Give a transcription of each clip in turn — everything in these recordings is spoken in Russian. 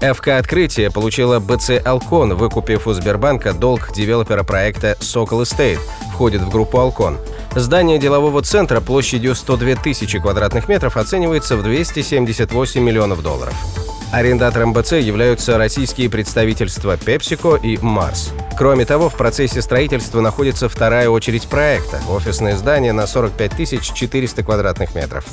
ФК «Открытие» получила БЦ «Алкон», выкупив у Сбербанка долг девелопера проекта «Сокол Эстейт», входит в группу «Алкон». Здание делового центра площадью 102 тысячи квадратных метров оценивается в 278 миллионов долларов. Арендатором БЦ являются российские представительства PepsiCo и Mars. Кроме того, в процессе строительства находится вторая очередь проекта – офисное здание на 45 400 квадратных метров.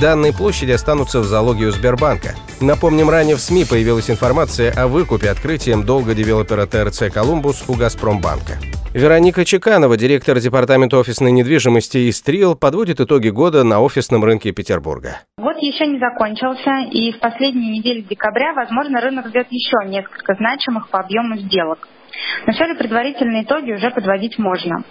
Данные площади останутся в залоге у Сбербанка. Напомним, ранее в СМИ появилась информация о выкупе открытием долга девелопера ТРЦ «Колумбус» у «Газпромбанка». Вероника Чеканова, директор департамента офисной недвижимости и «Стрил», подводит итоги года на офисном рынке Петербурга. Год еще не закончился, и в последние недели декабря, возможно, рынок ждет еще несколько значимых по объему сделок. Вначале предварительные итоги уже подводить можно.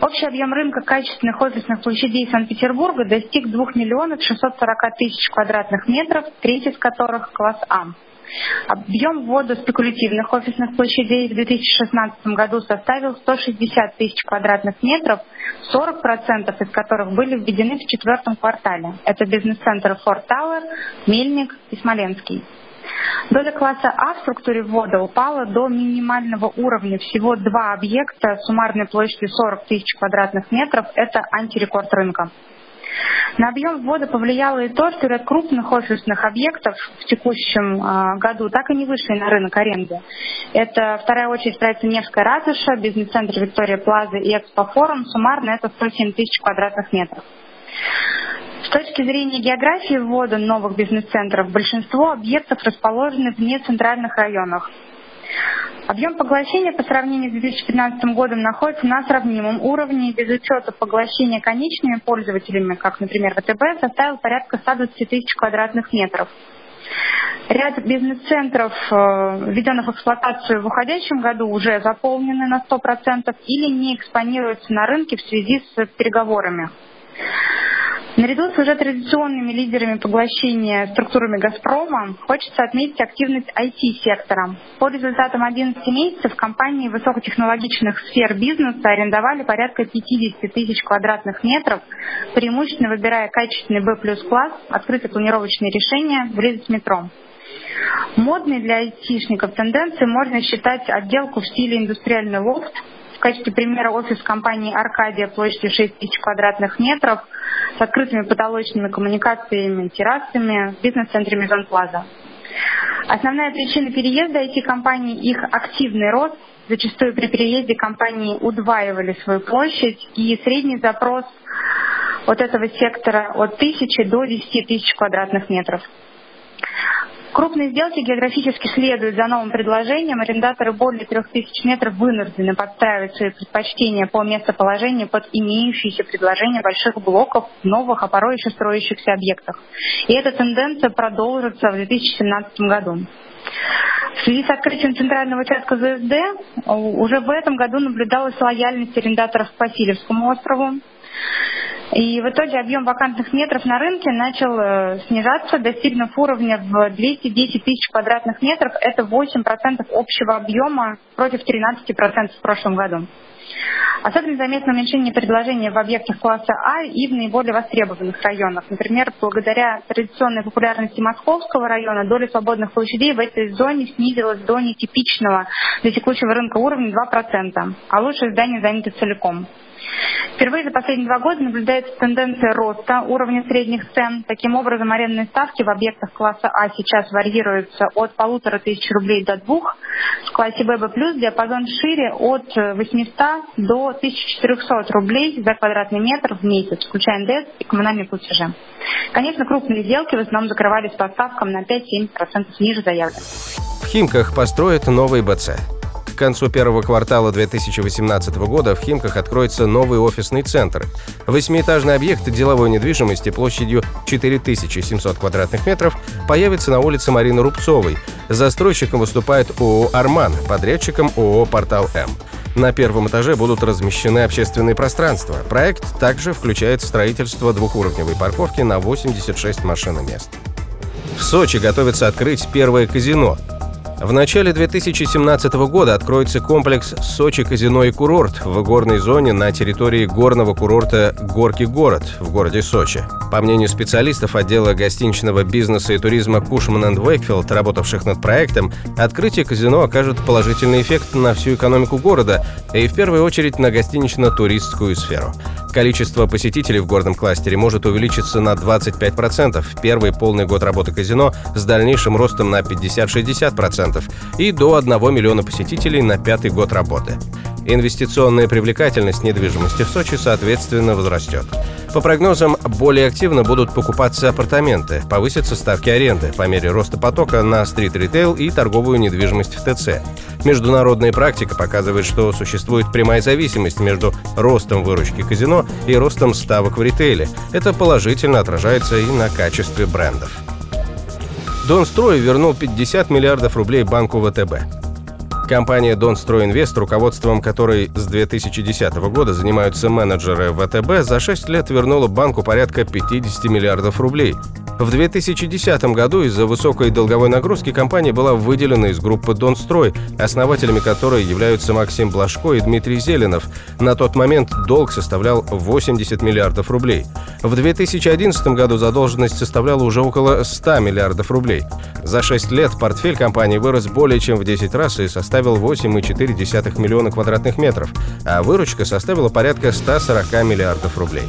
Общий объем рынка качественных офисных площадей Санкт-Петербурга достиг 2 миллионов 640 тысяч квадратных метров, треть из которых класс А. Объем ввода спекулятивных офисных площадей в 2016 году составил 160 тысяч квадратных метров, 40% из которых были введены в четвертом квартале. Это бизнес-центры Форт Тауэр, Мельник и Смоленский. Доля класса А в структуре ввода упала до минимального уровня. Всего два объекта суммарной площадью 40 тысяч квадратных метров. Это антирекорд рынка. На объем ввода повлияло и то, что ряд крупных офисных объектов в текущем э, году так и не вышли на рынок аренды. Это вторая очередь строится Невская ратуша, бизнес-центр Виктория Плаза и Экспофорум. Суммарно это 107 тысяч квадратных метров. С точки зрения географии ввода новых бизнес-центров, большинство объектов расположены вне центральных районах. Объем поглощения по сравнению с 2015 годом находится на сравнимом уровне. Без учета поглощения конечными пользователями, как, например, ВТБ, составил порядка 120 тысяч квадратных метров. Ряд бизнес-центров, э, введенных в эксплуатацию в уходящем году, уже заполнены на 100% или не экспонируются на рынке в связи с переговорами. Наряду с уже традиционными лидерами поглощения структурами «Газпрома» хочется отметить активность IT-сектора. По результатам 11 месяцев компании высокотехнологичных сфер бизнеса арендовали порядка 50 тысяч квадратных метров, преимущественно выбирая качественный B++ класс, открытые планировочные решения, близость метро. Модной для айтишников тенденцией можно считать отделку в стиле индустриальный лофт, в качестве примера офис компании «Аркадия» площадью 6 тысяч квадратных метров с открытыми потолочными коммуникациями, террасами в бизнес-центре Мизон Плаза. Основная причина переезда IT-компаний – их активный рост. Зачастую при переезде компании удваивали свою площадь, и средний запрос от этого сектора от 1000 до 10 тысяч квадратных метров. Крупные сделки географически следуют за новым предложением. Арендаторы более 3000 метров вынуждены подстраивать свои предпочтения по местоположению под имеющиеся предложения больших блоков в новых, а порой еще строящихся объектах. И эта тенденция продолжится в 2017 году. В связи с открытием центрального участка ЗСД уже в этом году наблюдалась лояльность арендаторов к Васильевскому острову. И в итоге объем вакантных метров на рынке начал э, снижаться, достигнув уровня в 210 тысяч квадратных метров. Это 8% общего объема против 13% в прошлом году. Особенно заметно уменьшение предложения в объектах класса А и в наиболее востребованных районах. Например, благодаря традиционной популярности Московского района доля свободных площадей в этой зоне снизилась до нетипичного для текущего рынка уровня 2%, а лучшие здания заняты целиком. Впервые за последние два года наблюдается тенденция роста уровня средних цен. Таким образом, арендные ставки в объектах класса А сейчас варьируются от полутора тысяч рублей до двух. В классе ББ плюс диапазон шире от 800 до 1400 рублей за квадратный метр в месяц, включая НДС и коммунальные платежи. Конечно, крупные сделки в основном закрывались по ставкам на 5-7% ниже заявленных. В Химках построят новый БЦ. Концу первого квартала 2018 года в Химках откроется новый офисный центр. Восьмиэтажный объект деловой недвижимости площадью 4700 квадратных метров появится на улице Марины Рубцовой. Застройщиком выступает ООО «Арман», подрядчиком ООО «Портал М». На первом этаже будут размещены общественные пространства. Проект также включает строительство двухуровневой парковки на 86 машин и мест. В Сочи готовится открыть первое казино. В начале 2017 года откроется комплекс «Сочи казино и курорт» в горной зоне на территории горного курорта «Горки город» в городе Сочи. По мнению специалистов отдела гостиничного бизнеса и туризма Кушман энд Вейкфилд, работавших над проектом, открытие казино окажет положительный эффект на всю экономику города и в первую очередь на гостинично-туристскую сферу. Количество посетителей в горном кластере может увеличиться на 25% в первый полный год работы казино с дальнейшим ростом на 50-60% и до 1 миллиона посетителей на пятый год работы. Инвестиционная привлекательность недвижимости в Сочи, соответственно, возрастет. По прогнозам, более активно будут покупаться апартаменты, повысятся ставки аренды по мере роста потока на стрит-ритейл и торговую недвижимость в ТЦ. Международная практика показывает, что существует прямая зависимость между ростом выручки казино и ростом ставок в ритейле. Это положительно отражается и на качестве брендов. Донстрой вернул 50 миллиардов рублей банку ВТБ. Компания «Донстройинвест», руководством которой с 2010 года занимаются менеджеры ВТБ, за 6 лет вернула банку порядка 50 миллиардов рублей. В 2010 году из-за высокой долговой нагрузки компания была выделена из группы «Донстрой», основателями которой являются Максим Блажко и Дмитрий Зеленов. На тот момент долг составлял 80 миллиардов рублей. В 2011 году задолженность составляла уже около 100 миллиардов рублей. За 6 лет портфель компании вырос более чем в 10 раз и составил 8,4 миллиона квадратных метров, а выручка составила порядка 140 миллиардов рублей.